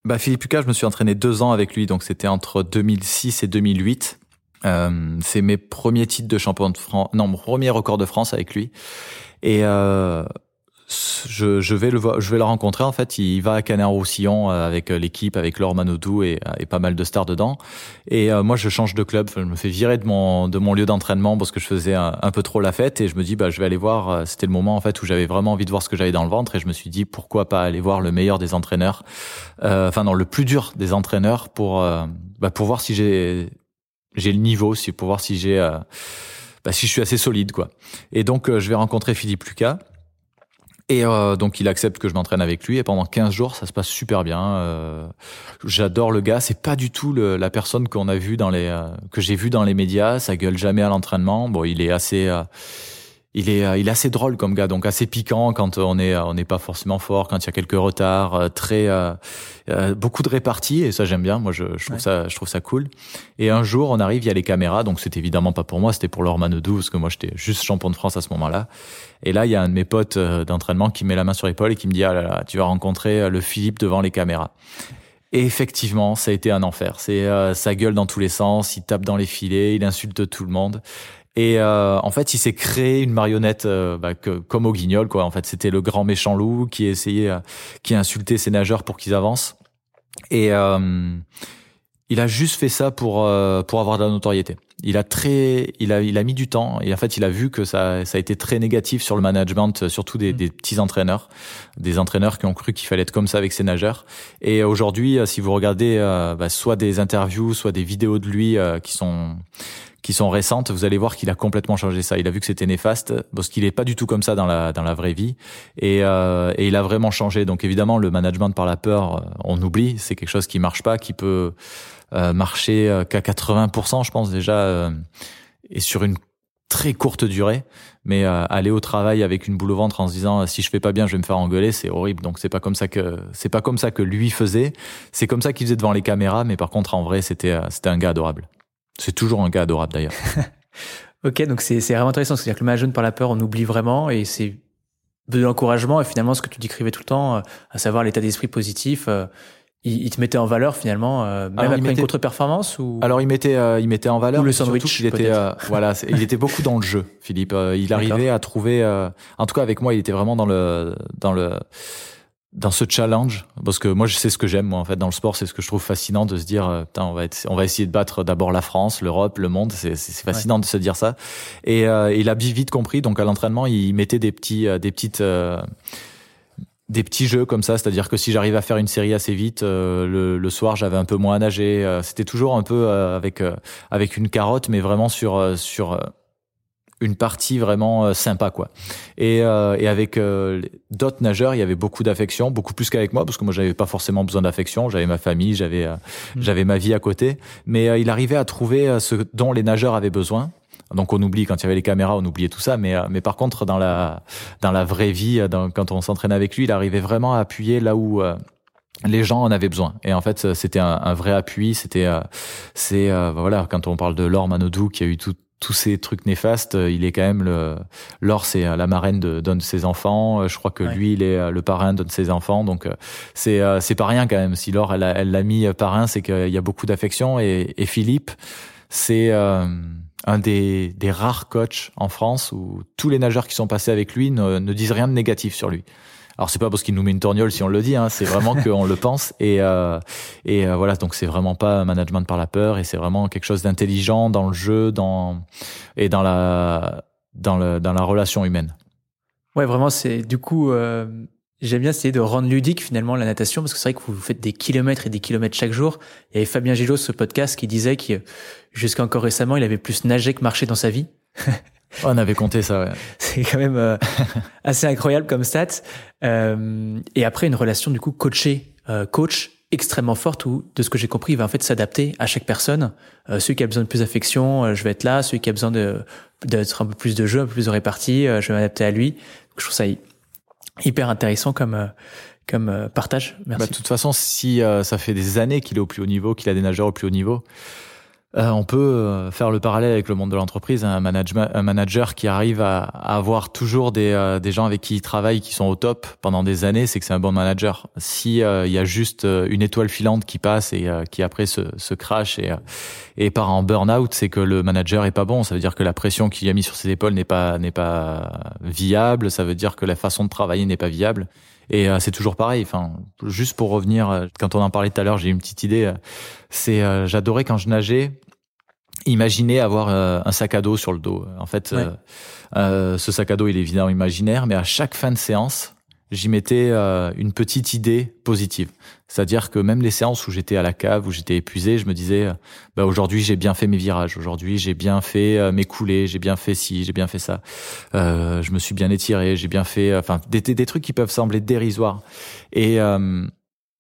bah, Philippe Lucas, je me suis entraîné deux ans avec lui, donc c'était entre 2006 et 2008. Euh, c'est mes premiers titres de champion de France, non, mon premier record de France avec lui. Et euh, je, je, vais le je vais le rencontrer en fait. Il va à Canet-Roussillon euh, avec euh, l'équipe, avec Laure Manodou et, euh, et, pas mal de stars dedans. Et moi, je change de club. Je me fais virer de mon de mon lieu d'entraînement parce que je faisais un, peu trop la fête. Et je me dis, bah, je vais aller voir. C'était le moment en fait où j'avais vraiment envie de voir ce que j'avais dans le ventre. Et je me suis dit, pourquoi pas aller voir le meilleur des entraîneurs, euh, enfin non, le plus dur des entraîneurs pour bah, pour voir si j'ai j'ai le niveau, si pour voir si j'ai bah, si je suis assez solide quoi. Et donc je vais rencontrer Philippe Lucas et euh, donc il accepte que je m'entraîne avec lui et pendant 15 jours ça se passe super bien. Euh, J'adore le gars, c'est pas du tout le, la personne qu'on a vu dans les euh, que j'ai vu dans les médias, ça gueule jamais à l'entraînement. Bon, il est assez euh, il est, euh, il est assez drôle comme gars, donc assez piquant quand on est, on n'est pas forcément fort, quand il y a quelques retards, euh, très, euh, beaucoup de réparties et ça j'aime bien. Moi, je, je trouve ça, je trouve ça cool. Et un jour, on arrive, il y a les caméras, donc c'était évidemment pas pour moi, c'était pour Laure Manodou parce que moi j'étais juste champion de France à ce moment-là. Et là, il y a un de mes potes d'entraînement qui met la main sur l'épaule et qui me dit ah là là, tu vas rencontrer le Philippe devant les caméras. Et effectivement, ça a été un enfer. C'est euh, ça gueule dans tous les sens, il tape dans les filets, il insulte tout le monde. Et euh, en fait, il s'est créé une marionnette euh, bah, que, comme au guignol, quoi. En fait, c'était le grand méchant loup qui essayait, euh, qui insultait ses nageurs pour qu'ils avancent. Et il a juste fait ça pour pour avoir de la notoriété. Il a très, il a, il a mis du temps et en fait, il a vu que ça, ça a été très négatif sur le management, surtout des, mmh. des petits entraîneurs, des entraîneurs qui ont cru qu'il fallait être comme ça avec ses nageurs. Et aujourd'hui, si vous regardez, bah, soit des interviews, soit des vidéos de lui qui sont qui sont récentes, vous allez voir qu'il a complètement changé ça. Il a vu que c'était néfaste parce qu'il est pas du tout comme ça dans la dans la vraie vie et, euh, et il a vraiment changé. Donc évidemment, le management par la peur, euh, on oublie, c'est quelque chose qui marche pas, qui peut euh, marcher euh, qu'à 80%, je pense déjà, euh, et sur une très courte durée. Mais aller au travail avec une boule au ventre en se disant si je fais pas bien, je vais me faire engueuler, c'est horrible. Donc c'est pas comme ça que c'est pas comme ça que lui faisait. C'est comme ça qu'il faisait devant les caméras, mais par contre en vrai c'était c'était un gars adorable. C'est toujours un gars adorable d'ailleurs. ok, donc c'est vraiment intéressant. C'est-à-dire que le management par la peur, on oublie vraiment et c'est de l'encouragement et finalement ce que tu décrivais tout le temps, euh, à savoir l'état d'esprit positif. Euh, il, te mettait en valeur finalement, euh, même après une contre-performance ou Alors il mettait, il mettait en valeur. Ou le sandwich. Il était, voilà, il était beaucoup dans le jeu, Philippe. il arrivait à trouver, en tout cas avec moi, il était vraiment dans le, dans le dans ce challenge parce que moi je sais ce que j'aime moi en fait dans le sport c'est ce que je trouve fascinant de se dire euh, putain on va être, on va essayer de battre d'abord la France l'Europe le monde c'est c'est fascinant de se dire ça et euh, il a vite compris donc à l'entraînement il mettait des petits euh, des petites des petits jeux comme ça, c'est-à-dire que si j'arrivais à faire une série assez vite, le, le, soir j'avais un peu moins à nager. C'était toujours un peu avec avec une carotte, mais vraiment sur sur une partie vraiment euh, sympa quoi. Et, euh, et avec euh, d'autres nageurs, il y avait beaucoup d'affection, beaucoup plus qu'avec moi parce que moi j'avais pas forcément besoin d'affection, j'avais ma famille, j'avais mm. j'avais ma vie à côté, mais il arrivait à trouver ce dont les nageurs avaient besoin. Donc on oublie quand il y avait les caméras, on oubliait tout ça, mais mais par contre dans la dans la vraie vie, dans, quand on s'entraînait avec lui, il arrivait vraiment à appuyer là où les gens en avaient besoin et en fait c'était un, un vrai appui c'était c'est voilà quand on parle de Laure Manodou qui a eu tout tous ces trucs néfastes, euh, il est quand même le Laure, c'est euh, la marraine de donne ses enfants. Euh, je crois que lui, il est le parrain de ses enfants. Donc c'est c'est pas rien quand même. Si Laure elle elle l'a mis parrain, c'est qu'il y a beaucoup d'affection. Et, et Philippe, c'est un des, des rares coachs en France où tous les nageurs qui sont passés avec lui ne, ne disent rien de négatif sur lui. Alors c'est pas parce qu'il nous met une torgnole si on le dit, hein, c'est vraiment qu'on le pense et euh, et euh, voilà donc c'est vraiment pas un management par la peur et c'est vraiment quelque chose d'intelligent dans le jeu, dans et dans la dans le dans la relation humaine. Ouais, vraiment c'est du coup euh, j'aime bien essayer de rendre ludique finalement la natation parce que c'est vrai que vous faites des kilomètres et des kilomètres chaque jour. Il y avait Fabien Gillot ce podcast qui disait que jusqu'à encore récemment il avait plus nagé que marché dans sa vie. On avait compté ça, ouais. C'est quand même euh, assez incroyable comme stat. Euh, et après, une relation du coup coaché, euh, coach extrêmement forte où, de ce que j'ai compris, il va en fait s'adapter à chaque personne. Euh, celui qui a besoin de plus d'affection, euh, je vais être là. Celui qui a besoin de d'être un peu plus de jeu, un peu plus de répartie, je vais m'adapter à lui. je trouve ça hyper intéressant comme comme partage. Merci. Bah, de toute façon, si ça fait des années qu'il est au plus haut niveau, qu'il a des nageurs au plus haut niveau, euh, on peut euh, faire le parallèle avec le monde de l'entreprise. Un, un manager qui arrive à, avoir toujours des, euh, des, gens avec qui il travaille qui sont au top pendant des années, c'est que c'est un bon manager. Si il y a juste une étoile filante qui passe et qui après se, se crache et, et part en burn-out, c'est que le manager est pas bon. Ça veut dire que la pression qu'il a mis sur ses épaules n'est pas n'est pas viable. Ça veut dire que la façon de travailler n'est pas viable. Et c'est toujours pareil. Enfin, juste pour revenir, quand on en parlait tout à l'heure, j'ai une petite idée. C'est, j'adorais quand je nageais Imaginez avoir euh, un sac à dos sur le dos. En fait, euh, euh, ce sac à dos, il est évidemment imaginaire, mais à chaque fin de séance, j'y mettais une petite idée positive. C'est-à-dire que même les séances où j'étais à la cave, où j'étais épuisé, je me disais, bah aujourd'hui j'ai bien fait mes virages, aujourd'hui j'ai bien fait mes coulées, j'ai bien fait ci, j'ai bien fait ça, je me suis bien étiré, j'ai bien fait, enfin des, des, trucs qui peuvent sembler dérisoires. Et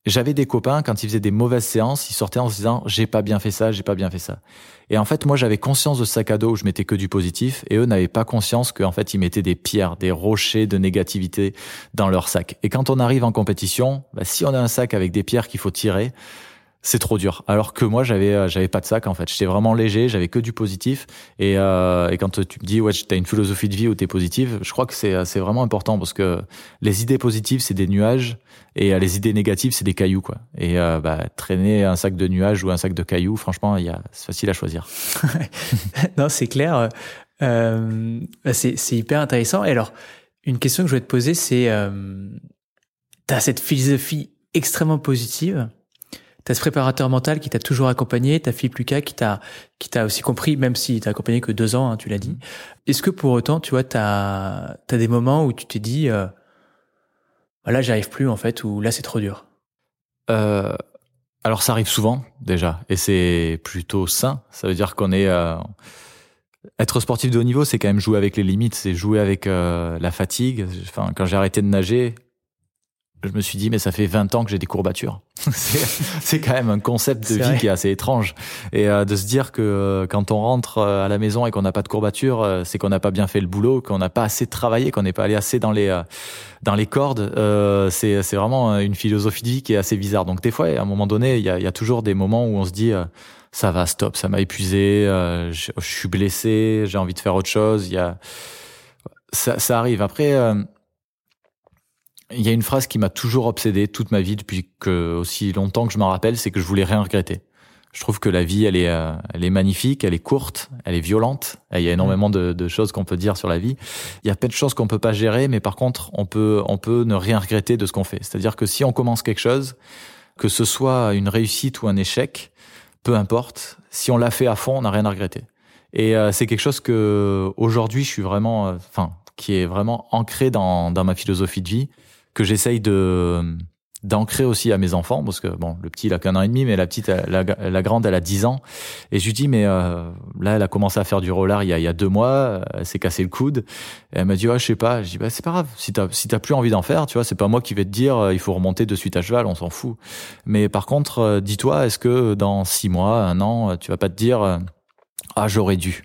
j'avais des copains quand ils faisaient des mauvaises séances, ils sortaient en se disant j'ai pas bien fait ça, j'ai pas bien fait ça. Et en fait, moi, j'avais conscience de ce sac à dos où je mettais que du positif, et eux n'avaient pas conscience qu'en fait, ils mettaient des pierres, des rochers de négativité dans leur sac. Et quand on arrive en compétition, bah, si on a un sac avec des pierres qu'il faut tirer, c'est trop dur. Alors que moi, j'avais euh, j'avais pas de sac en fait. J'étais vraiment léger, j'avais que du positif. Et, euh, et quand tu me dis ouais, t'as une philosophie de vie où t'es positive, je crois que c'est c'est vraiment important parce que les idées positives c'est des nuages et euh, les idées négatives c'est des cailloux quoi. Et euh, bah, traîner un sac de nuages ou un sac de cailloux, franchement, il y a c'est facile à choisir. non, c'est clair. Euh, c'est c'est hyper intéressant. Et alors, une question que je voulais te poser, c'est euh, t'as cette philosophie extrêmement positive T'as ce préparateur mental qui t'a toujours accompagné, ta fille Lucas qui t'a qui t'a aussi compris, même si t'a accompagné que deux ans, hein, tu l'as dit. Mm-hmm. Est-ce que pour autant, tu vois, t'as as des moments où tu t'es dit, euh, bah là, j'arrive plus en fait, ou là, c'est trop dur? Euh, alors, ça arrive souvent déjà, et c'est plutôt sain. Ça veut dire qu'on est euh, être sportif de haut niveau, c'est quand même jouer avec les limites, c'est jouer avec euh, la fatigue. Enfin, quand j'ai arrêté de nager, je me suis dit, mais ça fait 20 ans que j'ai des courbatures. c'est quand même un concept de vie qui est assez étrange. Et euh, de se dire que euh, quand on rentre euh, à la maison et qu'on n'a pas de courbatures, c'est qu'on n'a pas bien fait le boulot, qu'on n'a pas assez travaillé, qu'on n'est pas allé assez dans les dans les cordes. c'est c'est vraiment une philosophie de vie qui est assez bizarre. Donc des fois, à un moment donné, il y a, y a toujours des moments où on se dit ça va, stop, ça m'a épuisé, je, je, suis blessé, j'ai envie de faire autre chose. Il y a ça, ça arrive. Après il y a une phrase qui m'a toujours obsédé toute ma vie depuis que aussi longtemps que je m'en rappelle, c'est que je voulais rien regretter. Je trouve que la vie, elle est, euh, elle est magnifique, elle est courte, elle est violente. il y a énormément de, de, choses qu'on peut dire sur la vie. Il y a plein de choses qu'on peut pas gérer, mais par contre, on peut, on peut ne rien regretter de ce qu'on fait. C'est-à-dire que si on commence quelque chose, que ce soit une réussite ou un échec, peu importe. Si on l'a fait à fond, on n'a rien à regretter. Et euh, c'est quelque chose que aujourd'hui, je suis vraiment, euh, enfin, qui est vraiment ancré dans, dans ma philosophie de vie que j'essaye de d'ancrer aussi à mes enfants parce que bon le petit il a qu'un an et demi mais la petite la, grande elle a dix ans. Et je lui dis mais euh, là elle a commencé à faire du roller il y a, il y a deux mois elle s'est cassé le coude. Et elle m'a dit ouais je sais pas. Je dis bah c'est pas grave. Si t'as si t'as plus envie d'en faire tu vois c'est pas moi qui vais te dire euh, il faut remonter de suite à cheval on s'en fout. Mais par contre euh, dis-toi est-ce que dans six mois un an tu vas pas te dire ah j'aurais dû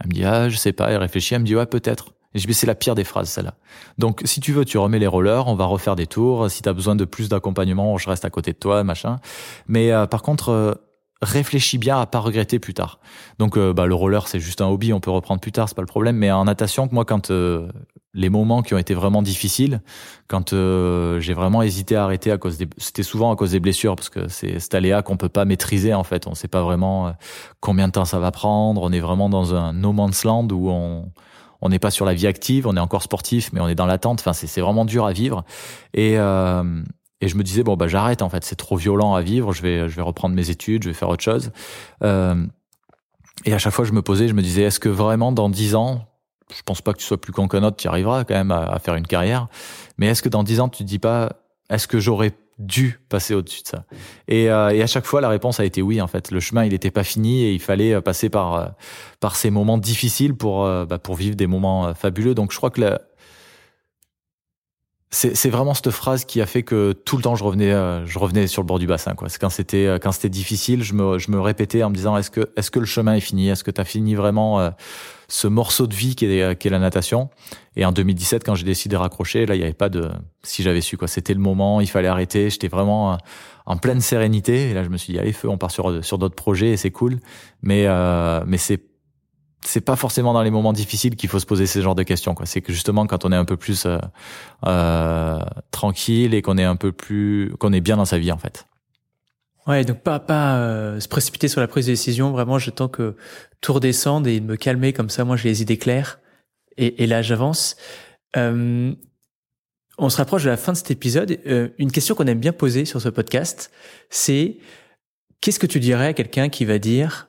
elle me dit ah je sais pas elle réfléchit. Elle me dit ouais peut-être et c'est la pire des phrases, celle-là. Donc, si tu veux, tu remets les rollers, on va refaire des tours. Si tu as besoin de plus d'accompagnement, je reste à côté de toi, machin. Mais euh, par contre, euh, réfléchis bien à pas regretter plus tard. Donc, euh, bah, le roller, c'est juste un hobby, on peut reprendre plus tard, c'est pas le problème. Mais en natation, moi, quand les moments qui ont été vraiment difficiles, quand j'ai vraiment hésité à arrêter à cause des, c'était souvent à cause des blessures parce que c'est cet aléa qu'on peut pas maîtriser en fait. On sait pas vraiment combien de temps ça va prendre. On est vraiment dans un no man's land où on on n'est pas sur la vie active, on est encore sportif, mais on est dans l'attente. Enfin, c'est vraiment dur à vivre. Et euh, et je me disais bon bah j'arrête en fait, c'est trop violent à vivre. Je vais je vais reprendre mes études, je vais faire autre chose. Euh, et à chaque fois, je me posais, je me disais, est-ce que vraiment dans dix ans, je pense pas que tu sois plus con qu'un autre, tu arriveras quand même à, faire une carrière. Mais est-ce que dans dix ans, tu te dis pas, est-ce que j'aurais dû passer au-dessus de ça? Et, euh, et, à chaque fois, la réponse a été oui. En fait, le chemin, il n'était pas fini et il fallait euh, passer par euh, par ces moments difficiles pour bah, pour vivre des moments fabuleux. Donc, je crois que la, c'est vraiment cette phrase qui a fait que tout le temps je revenais euh, je revenais sur le bord du bassin quoi. C'est quand c'était euh, quand c'était difficile, je me je me répétais en me disant est-ce que est-ce que le chemin est fini? Est-ce que tu as fini vraiment euh, ce morceau de vie qui est qui est la natation? Et en 2017 quand j'ai décidé de raccrocher, là il y avait pas de si j'avais su quoi, c'était le moment, il fallait arrêter, j'étais vraiment en pleine sérénité. Et là je me suis dit allez feu, on part sur sur d'autres projets et c'est cool. Mais mais c'est c'est pas forcément dans les moments difficiles qu'il faut se poser ces genres de questions. C'est que justement quand on est un peu plus euh, euh, tranquille et qu'on est un peu plus, qu'on est bien dans sa vie en fait. Ouais, donc pas pas euh, se précipiter sur la prise de décision. Vraiment, j'attends que tout redescende et me calmer comme ça. Moi, j'ai les idées claires et, là, j'avance. On se rapproche de la fin de cet épisode. Une question qu'on aime bien poser sur ce podcast, c'est qu'est-ce que tu dirais à quelqu'un qui va dire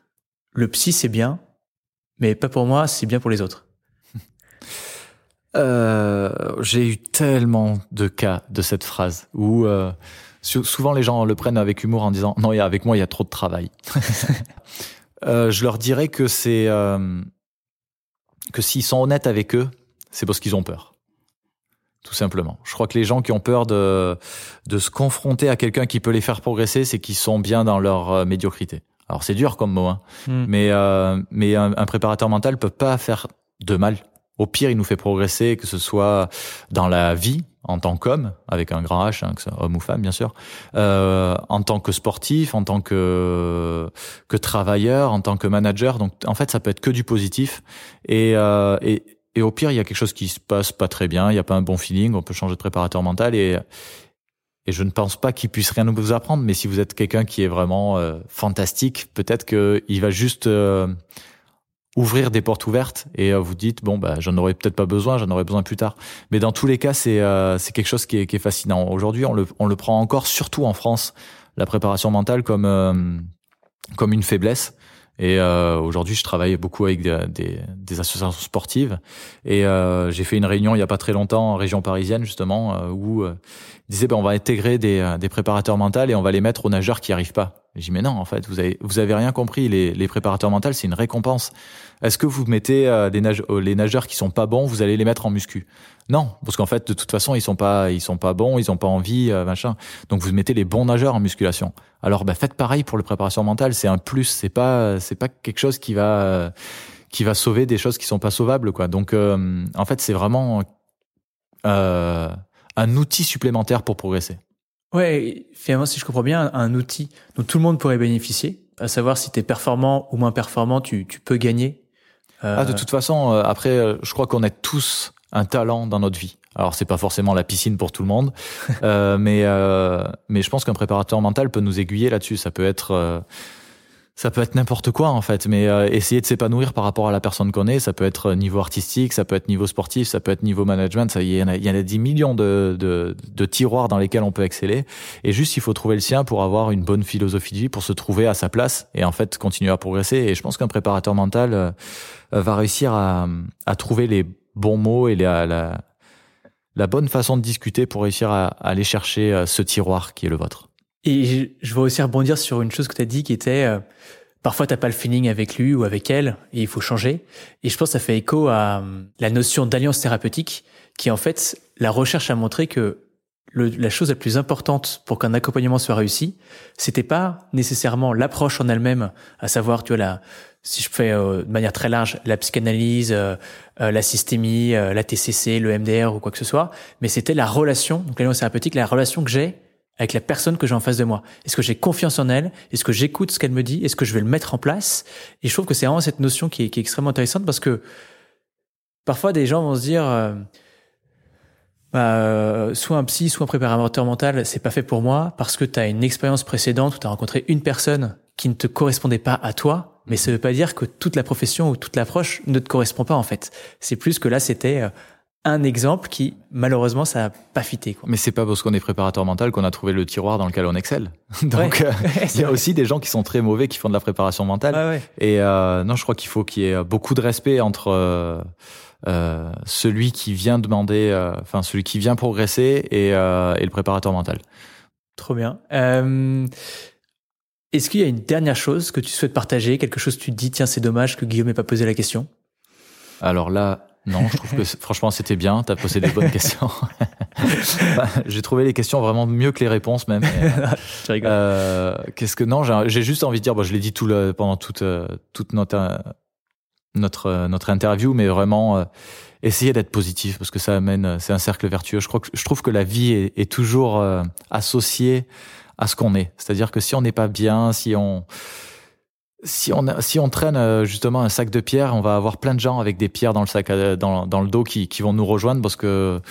le psy c'est bien, mais pas pour moi, c'est bien pour les autres. Euh, j'ai eu tellement de cas de cette phrase où euh, souvent les gens le prennent avec humour en disant non, avec moi il y a trop de travail. euh, je leur dirais que c'est euh, que s'ils sont honnêtes avec eux, c'est parce qu'ils ont peur. Tout simplement. Je crois que les gens qui ont peur de de se confronter à quelqu'un qui peut les faire progresser, c'est qu'ils sont bien dans leur euh, médiocrité. Alors c'est dur comme mot, hein. Hmm. mais euh, mais un, préparateur mental peut pas faire de mal. Au pire, il nous fait progresser, que ce soit dans la vie en tant qu'homme, avec un grand H, hein, que soit homme ou femme bien sûr, euh, en tant que sportif, en tant que que travailleur, en tant que manager. Donc en fait, ça peut être que du positif. Et euh, et, et au pire, il y a quelque chose qui se passe pas très bien, il y a pas un bon feeling, on peut changer de préparateur mental et et je ne pense pas qu'il puisse rien vous apprendre, mais si vous êtes quelqu'un qui est vraiment euh, fantastique, peut-être qu'il va juste euh, ouvrir des portes ouvertes et euh, vous dites bon bah j'en aurais peut-être pas besoin, j'en aurais besoin plus tard. Mais dans tous les cas, c'est c'est quelque chose qui est, qui est fascinant. Aujourd'hui, on le on le prend encore, surtout en France, la préparation mentale comme comme une faiblesse. Et euh, aujourd'hui, je travaille beaucoup avec des, des, des associations sportives. Et euh, j'ai fait une réunion il y a pas très longtemps en région parisienne justement euh, où euh, ils disaient ben, on va intégrer des, euh, des préparateurs mentaux et on va les mettre aux nageurs qui arrivent pas. J'ai dit mais non en fait vous avez vous avez rien compris. Les, les préparateurs mentaux c'est une récompense. Est-ce que vous mettez euh, des nage les nageurs qui sont pas bons, vous allez les mettre en muscu? Non, parce qu'en fait de toute façon ils sont pas ils sont pas bons, ils ont pas envie machin. Donc vous mettez les bons nageurs en musculation. Alors bah, faites pareil pour le préparation mentale, c'est un plus, c'est pas c'est pas quelque chose qui va qui va sauver des choses qui sont pas sauvables quoi. Donc euh, en fait, c'est vraiment euh, un outil supplémentaire pour progresser. Ouais, finalement si je comprends bien, un outil dont tout le monde pourrait bénéficier, à savoir si tu es performant ou moins performant, tu, tu peux gagner. Euh... Ah, de toute façon, euh, après, je crois qu'on a tous un talent dans notre vie. Alors c'est pas forcément la piscine pour tout le monde, euh, mais euh, mais je pense qu'un préparateur mental peut nous aiguiller là-dessus. Ça peut être euh, ça peut être n'importe quoi en fait, mais euh, essayer de s'épanouir par rapport à la personne qu'on est, ça peut être niveau artistique, ça peut être niveau sportif, ça peut être niveau management. Ça, y en a, il y en a 10 millions de, de, de tiroirs dans lesquels on peut exceller. Et juste, il faut trouver le sien pour avoir une bonne philosophie de vie, pour se trouver à sa place et en fait continuer à progresser. Et je pense qu'un préparateur mental va réussir à, à trouver les bons mots et la, la la bonne façon de discuter pour réussir à, aller chercher euh, ce tiroir qui est le vôtre. Et je veux aussi rebondir sur une chose que tu as dit qui était euh, parfois t'as pas le feeling avec lui ou avec elle et il faut changer. Et je pense que ça fait écho à euh, la notion d'alliance thérapeutique qui en fait la recherche a montré que la chose la plus importante pour qu'un accompagnement soit réussi, c'était pas nécessairement l'approche en elle-même, à savoir tu vois si je fais euh, de manière très large la psychanalyse, euh, la systémie, la TCC, le MDR ou quoi que ce soit, mais c'était la relation, donc l'alliance thérapeutique, la relation que j'ai avec la personne que j'ai en face de moi. Est-ce que j'ai confiance en elle? Est-ce que j'écoute ce qu'elle me dit? Est-ce que je vais le mettre en place? Et je trouve que c'est vraiment cette notion qui est, extrêmement intéressante parce que parfois des gens vont se dire bah, soit un psy, soit un préparateur mental, c'est pas fait pour moi parce que tu as une expérience précédente où tu as rencontré une personne qui ne te correspondait pas à toi, mais ça veut pas dire que toute la profession ou toute l'approche ne te correspond pas en fait. C'est plus que là c'était euh, un exemple qui malheureusement ça a pas fité quoi. Mais c'est pas parce qu'on est préparateur mental qu'on a trouvé le tiroir dans lequel on excelle. Donc euh, il y a aussi des gens qui sont très mauvais qui font de la préparation mentale. Et euh, non, je crois qu'il faut qu'il y ait beaucoup de respect entre euh, celui qui vient demander, euh, enfin celui qui vient progresser et, euh, et, le préparateur mental. Trop bien. Est-ce qu'il y a une dernière chose que tu souhaites partager, quelque chose que tu te dis, tiens, c'est dommage que Guillaume n'ait pas posé la question? Alors là, non, je trouve que franchement c'était bien, tu as posé des bonnes questions. j'ai trouvé les questions vraiment mieux que les réponses même. euh, Qu'est-ce que non, j'ai juste envie de dire, bon, je l'ai dit tout le, pendant toute toute notre notre euh, notre interview, mais vraiment euh, essayer d'être positif parce que ça amène, euh, c'est un cercle vertueux. Je crois que je trouve que la vie est, est toujours associée à ce qu'on est. C'est-à-dire que si on n'est pas bien, si on si on si on traîne justement un sac de pierres, on va avoir plein de gens avec des pierres dans le sac dans, dans le dos qui qui vont nous rejoindre parce que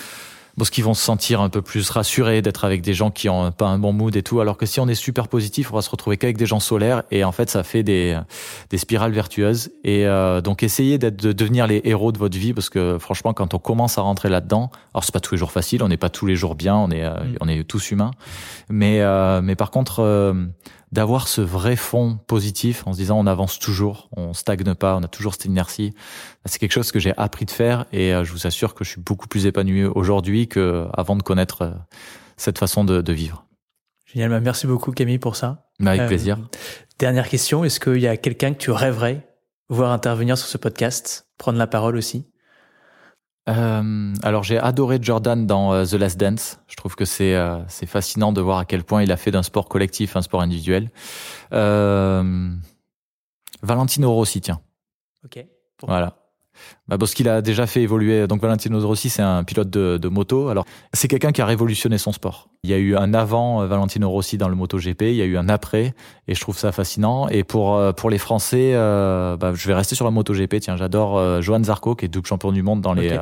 parce qu'ils vont se sentir un peu plus rassurés d'être avec des gens qui ont pas un bon mood et tout. Alors que si on est super positif, on va se retrouver qu'avec des gens solaires et en fait, ça fait des, des spirales vertueuses. Et euh, donc, essayez d'être, de devenir les héros de votre vie parce que franchement, quand on commence à rentrer là-dedans, alors c'est pas tous les jours facile, on n'est pas tous les jours bien, on est, euh, mm. on est tous humains. Mais, euh, mais par contre, d'avoir ce vrai fond positif en se disant on avance toujours, on stagne pas, on a toujours cette inertie. C'est quelque chose que j'ai appris de faire et euh, je vous assure que je suis beaucoup plus épanoui aujourd'hui qu'avant de connaître euh, cette façon de, vivre. Génial, bah, merci beaucoup Camille pour ça. Bah, avec euh, plaisir. Dernière question, est-ce qu'il y a quelqu'un que tu rêverais voir intervenir sur ce podcast, prendre la parole aussi euh, alors j'ai adoré Jordan dans euh, The Last Dance. Je trouve que c'est euh, c'est fascinant de voir à quel point il a fait d'un sport collectif un sport individuel. Euh, Valentino Rossi, tiens. Ok. Voilà bah parce qu'il a déjà fait évoluer. Donc Valentino Rossi, c'est un pilote de, de moto. Alors c'est quelqu'un qui a révolutionné son sport. Il y a eu un avant euh, Valentino Rossi dans le MotoGP, il y a eu un après, et je trouve ça fascinant. Et pour euh, pour les Français, euh, bah, je vais rester sur la MotoGP. Tiens, j'adore euh, Johan Zarco qui est double champion du monde dans les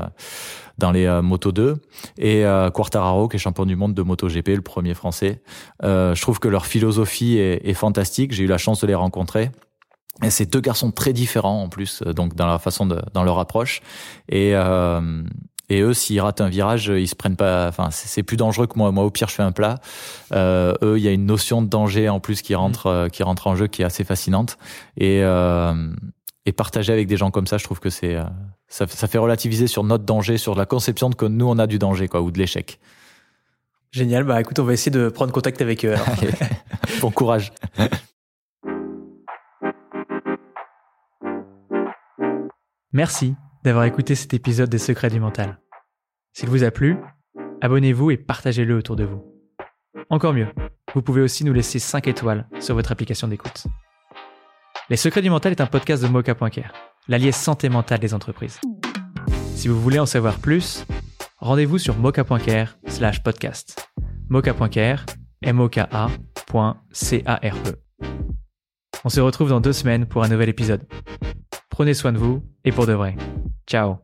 dans les Moto 2 et Quartararo qui est champion du monde de MotoGP, le premier français. je trouve que leur philosophie est, est fantastique. J'ai eu la chance de les rencontrer. Et c'est deux garçons très différents en plus, euh, donc dans la façon de, dans leur approche. Et euh, et eux, s'ils ratent un virage, ils se prennent pas. Enfin, c'est plus dangereux que moi. Moi, au pire, je fais un plat. Euh, eux, il y a une notion de danger en plus qui rentre, euh, qui rentre en jeu, qui est assez fascinante. Et euh, et partager avec des gens comme ça, je trouve que c'est euh, ça, ça, fait relativiser sur notre danger, sur la conception de que nous on a du danger, quoi, ou de l'échec. Génial. Bah, écoute, on va essayer de prendre contact avec eux. bon courage. Merci d'avoir écouté cet épisode des Secrets du Mental. S'il vous a plu, abonnez-vous et partagez-le autour de vous. Encore mieux, vous pouvez aussi nous laisser 5 étoiles sur votre application d'écoute. Les Secrets du Mental est un podcast de Mocha.care, l'allié santé mentale des entreprises. Si vous voulez en savoir plus, rendez-vous sur mocha.care slash podcast. mocha.care, m o k c a r e On se retrouve dans deux semaines pour un nouvel épisode. Prenez soin de vous et pour de vrai. Ciao